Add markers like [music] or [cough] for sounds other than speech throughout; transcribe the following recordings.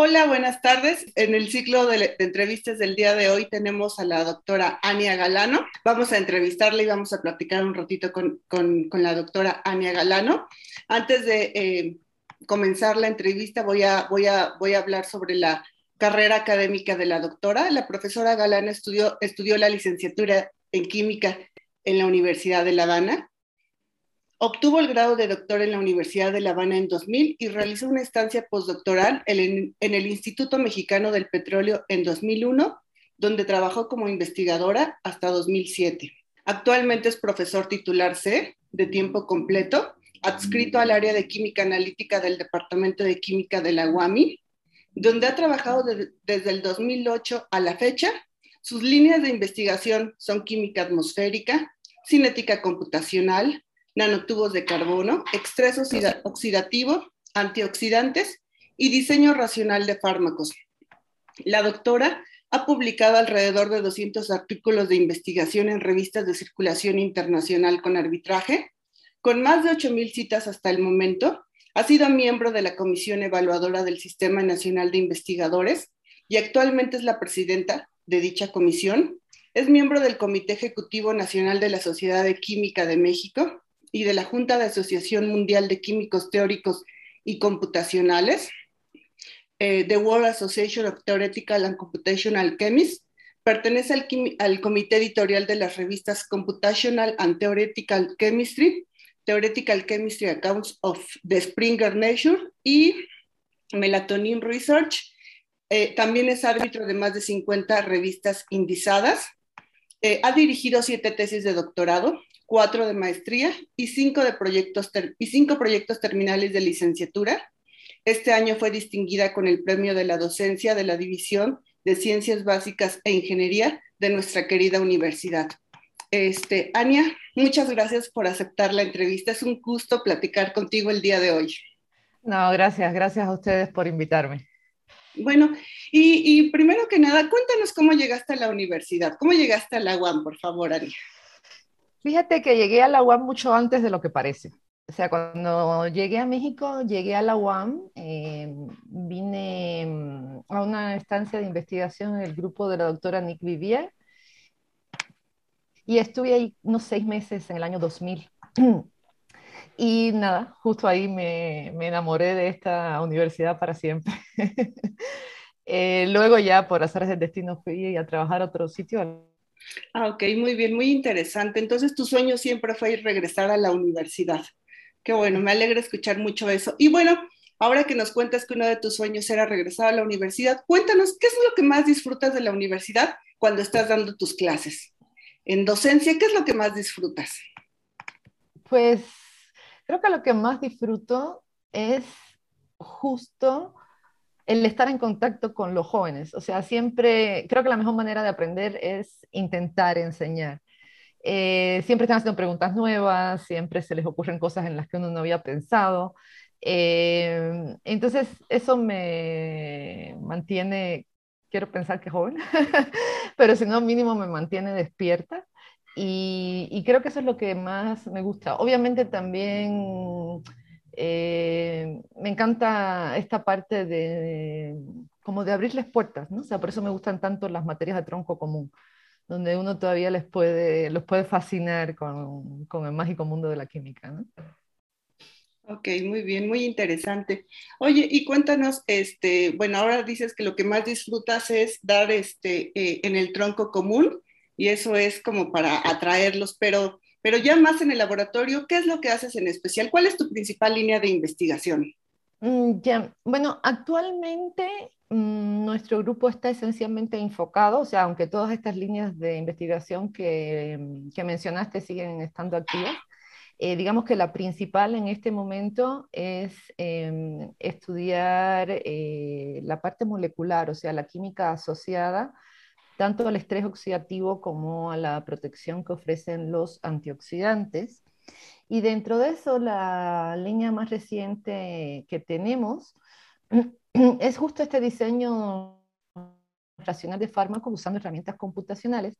Hola, buenas tardes. En el ciclo de, entrevistas del día de hoy tenemos a la doctora Ania Galano. Vamos a entrevistarla y vamos a platicar un ratito con, la doctora Ania Galano. Antes de eh, comenzar la entrevista voy a, voy, a, voy a hablar sobre la carrera académica de la doctora. La profesora Galano estudió, estudió la licenciatura en química en la Universidad de La Habana Obtuvo el grado de doctor en la Universidad de La Habana en 2000 y realizó una estancia postdoctoral en, el Instituto Mexicano del Petróleo en 2001, donde trabajó como investigadora hasta 2007. Actualmente es profesor titular C de tiempo completo, adscrito al área de química analítica del Departamento de Química de la UAMI, donde ha trabajado desde el 2008 a la fecha. Sus líneas de investigación son química atmosférica, cinética computacional, nanotubos de carbono, estrés oxidativo, antioxidantes y diseño racional de fármacos. La doctora ha publicado alrededor de 200 artículos de investigación en revistas de circulación internacional con arbitraje, con más de 8.000 citas hasta el momento. Ha sido miembro de la Comisión Evaluadora del Sistema Nacional de Investigadores y actualmente es la presidenta de dicha comisión. Es miembro del Comité Ejecutivo Nacional de la Sociedad de Química de México y de la Junta de Asociación Mundial de Químicos Teóricos y Computacionales, eh, The World Association of Theoretical and Computational Chemists, pertenece al, al, comité editorial de las revistas Computational and Theoretical Chemistry, Theoretical Chemistry Accounts of the Springer Nature y Melatonin Research. Eh, también es árbitro de más de 50 revistas indizadas. Eh, ha dirigido siete tesis de doctorado, cuatro de maestría y cinco, de proyectos y cinco proyectos terminales de licenciatura. Este año fue distinguida con el premio de la docencia de la División de Ciencias Básicas e Ingeniería de nuestra querida universidad. Este, Ania, muchas gracias por aceptar la entrevista. Es un gusto platicar contigo el día de hoy. No, gracias, gracias a ustedes por invitarme. Bueno, y, y primero que nada, cuéntanos cómo llegaste a la universidad, cómo llegaste a la UAM, por favor, Ania. Fíjate que llegué a la UAM mucho antes de lo que parece. O sea, cuando llegué a México, llegué a la UAM, eh, vine mm, a una estancia de investigación en el grupo de la doctora Nick Vivier y estuve ahí unos seis meses en el año 2000. [clears throat] Y nada, justo ahí me, me enamoré de esta universidad para siempre. [laughs] eh, luego ya por hacer ese destino fui a trabajar a otro sitio, Ah, ok, muy bien, muy interesante. Entonces tu sueño siempre fue ir regresar a la universidad. Qué bueno, me alegra escuchar mucho eso. Y bueno, ahora que nos cuentas que uno de tus sueños era regresar a la universidad, cuéntanos, ¿qué es lo que más disfrutas de la universidad cuando estás dando tus clases? En docencia, ¿qué es lo que más disfrutas? Pues creo que lo que más disfruto es justo el estar en contacto con los jóvenes. O sea, siempre, creo que la mejor manera de aprender es intentar enseñar. Eh, siempre están haciendo preguntas nuevas, siempre se les ocurren cosas en las que uno no había pensado. Eh, entonces, eso me mantiene, quiero pensar que joven, [laughs] pero si no, mínimo me mantiene despierta. Y, y, creo que eso es lo que más me gusta. Obviamente también eh, me encanta esta parte de, como de abrirles puertas, ¿no? O sea, por eso me gustan tanto las materias de tronco común, donde uno todavía les puede, los puede fascinar con, con el mágico mundo de la química, ¿no? Ok, muy bien, muy interesante. Oye, y cuéntanos, este, bueno, ahora dices que lo que más disfrutas es dar este, eh, en el tronco común, y eso es como para atraerlos, pero pero ya más en el laboratorio, ¿qué es lo que haces en especial? ¿Cuál es tu principal línea de investigación? Mm, ya, bueno, actualmente mm, nuestro grupo está esencialmente enfocado, o sea, aunque todas estas líneas de investigación que, mm, que mencionaste siguen estando activas, eh, digamos que la principal en este momento es em, estudiar eh, la parte molecular, o sea, la química asociada tanto al estrés oxidativo como a la protección que ofrecen los antioxidantes. Y dentro de eso, la línea más reciente que tenemos [clears throat] es justo este diseño racional de fármacos usando herramientas computacionales,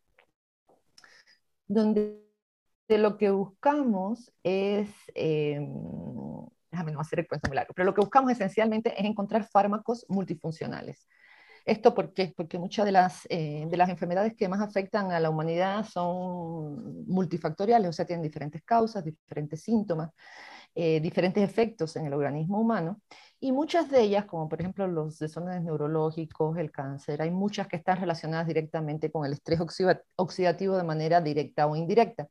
donde lo que buscamos es em, déjame no hacer el cuento muy largo, pero lo que buscamos esencialmente es encontrar fármacos multifuncionales. ¿Esto por qué? Porque muchas de las, eh, de las enfermedades que más afectan a la humanidad son multifactoriales, o sea, tienen diferentes causas, diferentes síntomas, eh, diferentes efectos en el organismo humano. Y muchas de ellas, como por ejemplo los desórdenes neurológicos, el cáncer, hay muchas que están relacionadas directamente con el estrés oxidativo de manera directa o indirecta.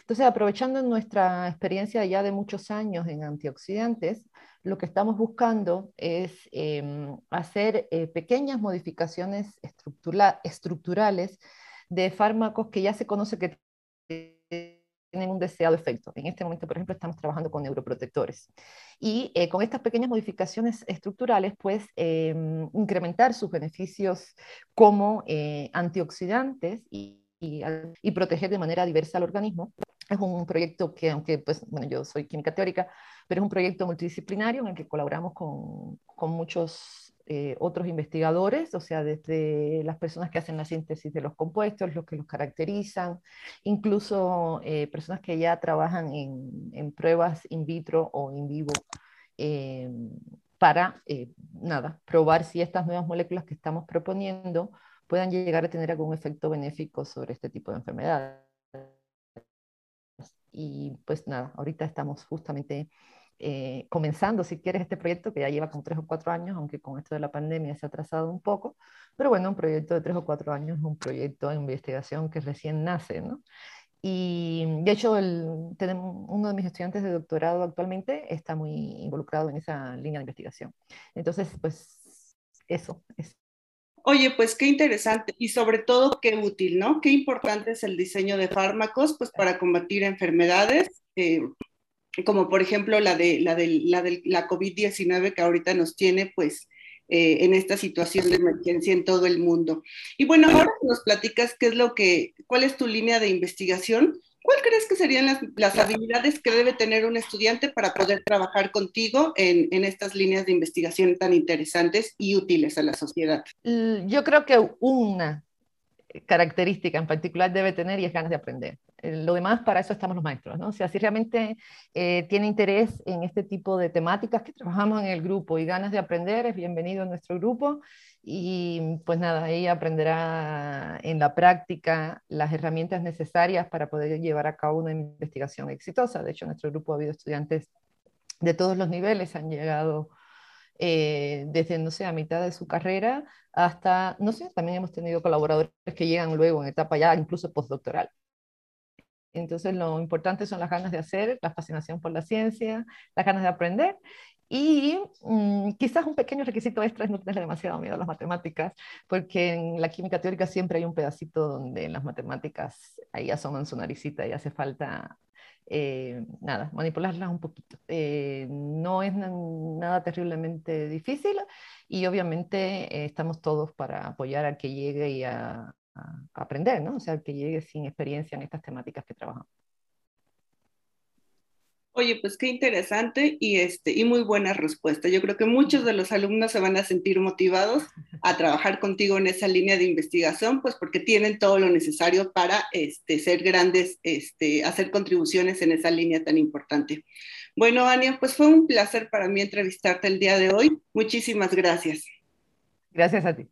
Entonces, aprovechando nuestra experiencia ya de muchos años en antioxidantes, lo que estamos buscando es em, hacer eh, pequeñas modificaciones estructurales de fármacos que ya se conoce que tienen un deseado efecto. En este momento, por ejemplo, estamos trabajando con neuroprotectores. Y eh, con estas pequeñas modificaciones estructurales, pues em, incrementar sus beneficios como eh, antioxidantes y, y, proteger de manera diversa al organismo. Es un proyecto que, aunque pues, bueno, yo soy química teórica, pero es un proyecto multidisciplinario en el que colaboramos con, con muchos eh, otros investigadores, o sea, desde las personas que hacen la síntesis de los compuestos, los que los caracterizan, incluso eh, personas que ya trabajan en, en, pruebas in vitro o in vivo eh, para, nada, probar si estas nuevas moléculas que estamos proponiendo puedan llegar a tener algún efecto benéfico sobre este tipo de enfermedades. Y pues nada, ahorita estamos justamente eh, comenzando, si quieres, este proyecto que ya lleva como tres o cuatro años, aunque con esto de la pandemia se ha atrasado un poco, pero bueno, un proyecto de tres o cuatro años un proyecto de investigación que recién nace, ¿no? Y de hecho, el, tenemos, uno de mis estudiantes de doctorado actualmente está muy involucrado en esa línea de investigación. Entonces, pues eso. Es. Oye, pues qué interesante y sobre todo qué útil, ¿no? Qué importante es el diseño de fármacos, pues para combatir enfermedades. Eh, como por ejemplo la de la, de, la, de, la COVID-19 que ahorita nos tiene pues eh, en esta situación de emergencia en todo el mundo. Y bueno, ahora nos platicas qué es lo que, cuál es tu línea de investigación, ¿cuál crees que serían las, las habilidades que debe tener un estudiante para poder trabajar contigo en, en, estas líneas de investigación tan interesantes y útiles a la sociedad? Yo creo que una característica en particular debe tener y es ganas de aprender. Eh, lo demás, para eso estamos los maestros, ¿no? O sea, si realmente eh, tiene interés en este tipo de temáticas que trabajamos en el grupo y ganas de aprender, es bienvenido a nuestro grupo y pues nada, ahí aprenderá en la práctica las herramientas necesarias para poder llevar a cabo una investigación exitosa. De hecho, en nuestro grupo ha habido estudiantes de todos los niveles, han llegado eh, desde, no sé, a mitad de su carrera hasta, no sé, también hemos tenido colaboradores que llegan luego en etapa ya incluso postdoctoral. Entonces lo importante son las ganas de hacer, la fascinación por la ciencia, las ganas de aprender y mm, quizás un pequeño requisito extra es no tenerle demasiado miedo a las matemáticas, porque en la química teórica siempre hay un pedacito donde en las matemáticas ahí asoman su naricita y hace falta, eh, nada, manipularlas un poquito. Eh, no es nada terriblemente difícil y obviamente eh, estamos todos para apoyar a que llegue y a, aprender, ¿no? O sea, que llegue sin experiencia en estas temáticas que trabajamos. Oye, pues qué interesante y, este, y muy buena respuesta. Yo creo que muchos de los alumnos se van a sentir motivados a trabajar contigo en esa línea de investigación, pues porque tienen todo lo necesario para este, ser grandes, este, hacer contribuciones en esa línea tan importante. Bueno, Ania, pues fue un placer para mí entrevistarte el día de hoy. Muchísimas gracias. Gracias a ti.